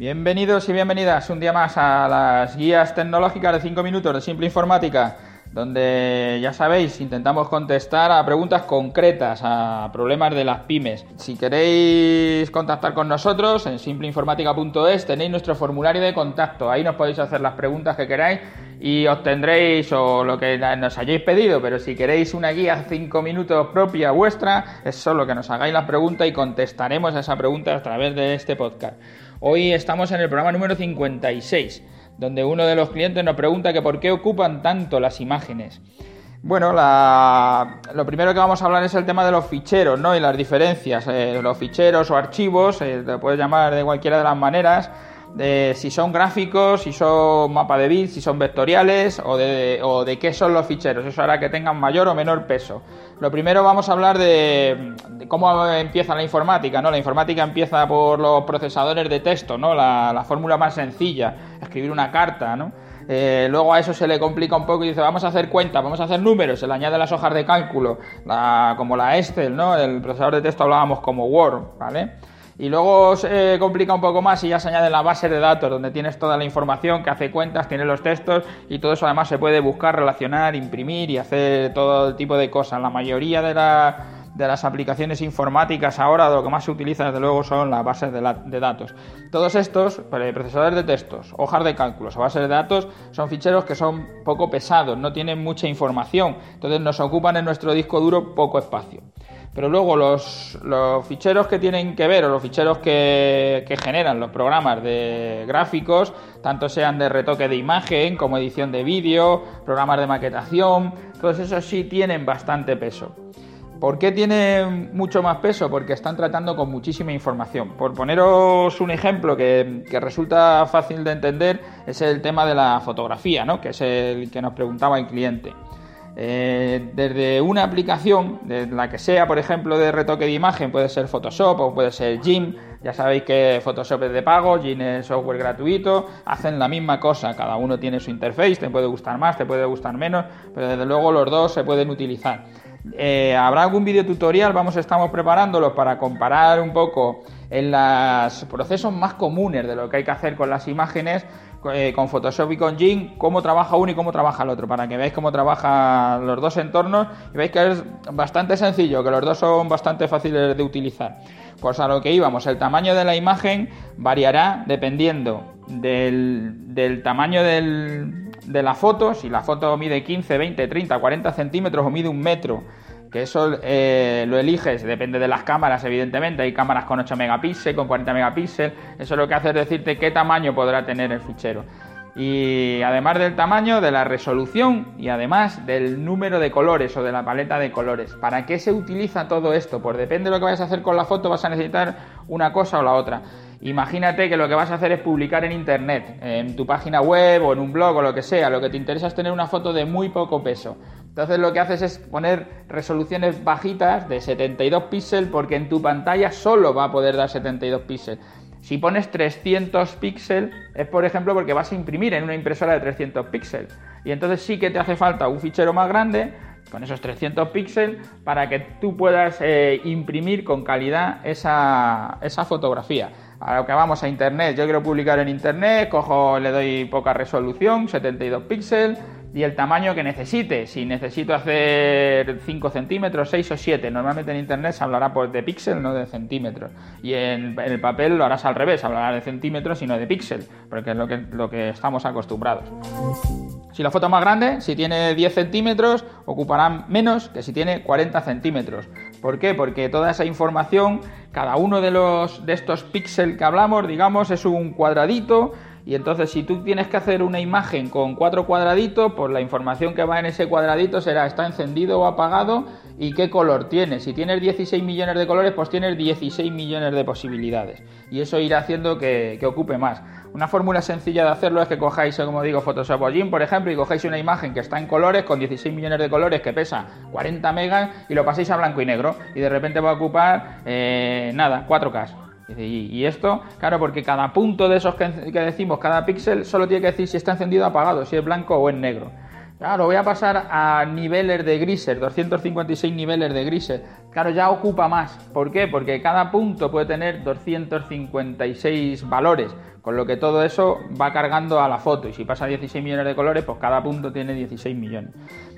Bienvenidos y bienvenidas un día más a las guías tecnológicas de 5 minutos de Simple Informática, donde ya sabéis, intentamos contestar a preguntas concretas, a problemas de las pymes. Si queréis contactar con nosotros en simpleinformática.es tenéis nuestro formulario de contacto, ahí nos podéis hacer las preguntas que queráis y obtendréis o lo que nos hayáis pedido, pero si queréis una guía 5 minutos propia vuestra, es solo que nos hagáis la pregunta y contestaremos a esa pregunta a través de este podcast. Hoy estamos en el programa número 56, donde uno de los clientes nos pregunta que por qué ocupan tanto las imágenes. Bueno, lo primero que vamos a hablar es el tema de los ficheros, ¿no? Y las diferencias. Eh, los ficheros o archivos, eh, te puedes llamar de cualquiera de las maneras, de si son gráficos, si son mapa de bits, si son vectoriales o de, o de qué son los ficheros. Eso hará que tengan mayor o menor peso. Lo primero vamos a hablar de, cómo empieza la informática. ¿no? La informática empieza por los procesadores de texto, ¿no? la, fórmula más sencilla, escribir una carta. ¿no? Eh, luego a eso se le complica un poco y dice, vamos a hacer cuentas, vamos a hacer números, se le añade las hojas de cálculo, como la Excel, ¿no? El procesador de texto hablábamos como Word, ¿vale? Y luego se complica un poco más y ya se añade la base de datos, donde tienes toda la información que hace cuentas, tiene los textos y todo eso además se puede buscar, relacionar, imprimir y hacer todo tipo de cosas. La mayoría de, las aplicaciones informáticas ahora lo que más se utiliza desde luego son las bases de, de datos. Todos estos, procesadores de textos, hojas de cálculos o bases de datos, son ficheros que son poco pesados, no tienen mucha información, entonces nos ocupan en nuestro disco duro poco espacio. Pero luego los, ficheros que tienen que ver o los ficheros que, generan los programas de gráficos, tanto sean de retoque de imagen como edición de vídeo, programas de maquetación, todos esos sí tienen bastante peso. ¿Por qué tienen mucho más peso? Porque están tratando con muchísima información. Por poneros un ejemplo que, que, resulta fácil de entender, es el tema de la fotografía, ¿no? que es el que nos preguntaba el cliente. Eh, desde una aplicación, de la que sea, por ejemplo, de retoque de imagen, puede ser Photoshop o puede ser Jim. Ya sabéis que Photoshop es de pago, Jim es software gratuito, hacen la misma cosa, cada uno tiene su interface, te puede gustar más, te puede gustar menos, pero desde luego los dos se pueden utilizar. Eh, habrá algún video tutorial, vamos, estamos preparándolos para comparar un poco en los procesos más comunes de lo que hay que hacer con las imágenes eh, con Photoshop y con Jing cómo trabaja uno y cómo trabaja el otro, para que veáis cómo trabajan los dos entornos y veis que es bastante sencillo, que los dos son bastante fáciles de utilizar. Pues a lo que íbamos, el tamaño de la imagen variará dependiendo del, tamaño de la foto, si la foto mide 15, 20, 30, 40 centímetros o mide un metro que eso eh, lo eliges, depende de las cámaras, evidentemente. Hay cámaras con 8 megapíxeles, con 40 megapíxeles. Eso lo que hace es decirte qué tamaño podrá tener el fichero. Y además del tamaño, de la resolución y además del número de colores o de la paleta de colores. ¿Para qué se utiliza todo esto? Pues depende de lo que vayas a hacer con la foto, vas a necesitar una cosa o la otra. Imagínate que lo que vas a hacer es publicar en internet, en tu página web o en un blog o lo que sea. Lo que te interesa es tener una foto de muy poco peso. Entonces lo que haces es poner resoluciones bajitas de 72 píxeles porque en tu pantalla solo va a poder dar 72 píxeles. Si pones 300 píxeles es por ejemplo porque vas a imprimir en una impresora de 300 píxeles. Y entonces sí que te hace falta un fichero más grande con esos 300 píxeles para que tú puedas eh, imprimir con calidad esa, esa fotografía. A lo que vamos a internet, yo quiero publicar en internet, cojo, le doy poca resolución, 72 píxeles y el tamaño que necesite. Si necesito hacer 5 centímetros, 6 o 7, normalmente en internet se hablará pues, de píxel, no de centímetros. Y en, el papel lo harás al revés, hablará de centímetros y no de píxel, porque es lo que, lo que estamos acostumbrados. Si la foto es más grande, si tiene 10 centímetros, ocupará menos que si tiene 40 centímetros. ¿Por qué? Porque toda esa información, cada uno de, los, de estos píxeles que hablamos, digamos, es un cuadradito y entonces si tú tienes que hacer una imagen con cuatro cuadraditos, pues la información que va en ese cuadradito será está encendido o apagado y qué color tiene. Si tienes 16 millones de colores, pues tienes 16 millones de posibilidades. Y eso irá haciendo que, ocupe más. Una fórmula sencilla de hacerlo es que cojáis, como digo, Photoshop o GIMP, por ejemplo, y cojáis una imagen que está en colores, con 16 millones de colores, que pesa 40 megas, y lo paséis a blanco y negro. Y de repente va a ocupar, eh, nada, 4K. Y, esto, claro, porque cada punto de esos que, decimos, cada píxel, solo tiene que decir si está encendido o apagado, si es blanco o es negro. Claro, voy a pasar a niveles de grises, 256 niveles de grises. Claro, ya ocupa más. ¿Por qué? Porque cada punto puede tener 256 valores, con lo que todo eso va cargando a la foto. Y si pasa 16 millones de colores, pues cada punto tiene 16 millones.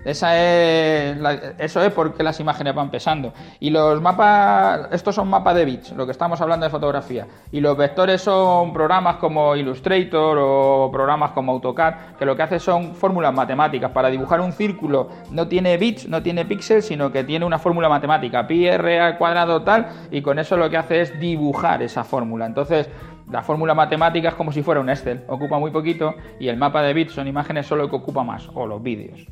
Esa es eso es porque las imágenes van pesando. Y los mapas, estos son mapas de bits, lo que estamos hablando de fotografía. Y los vectores son programas como Illustrator o programas como AutoCAD, que lo que hace son fórmulas matemáticas. Para dibujar un círculo no tiene bits, no tiene píxeles, sino que tiene una fórmula matemática, pi r al cuadrado tal, y con eso lo que hace es dibujar esa fórmula. Entonces, la fórmula matemática es como si fuera un Excel, ocupa muy poquito y el mapa de bits son imágenes solo que ocupa más, o los vídeos.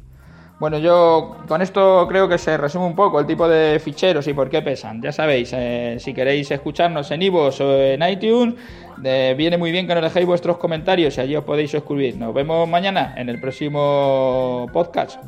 Bueno, yo con esto creo que se resume un poco el tipo de ficheros y por qué pesan. Ya sabéis, eh, si queréis escucharnos en iVoox o en iTunes, viene muy bien que nos dejéis vuestros comentarios y allí os podéis suscribir. Nos vemos mañana en el próximo podcast.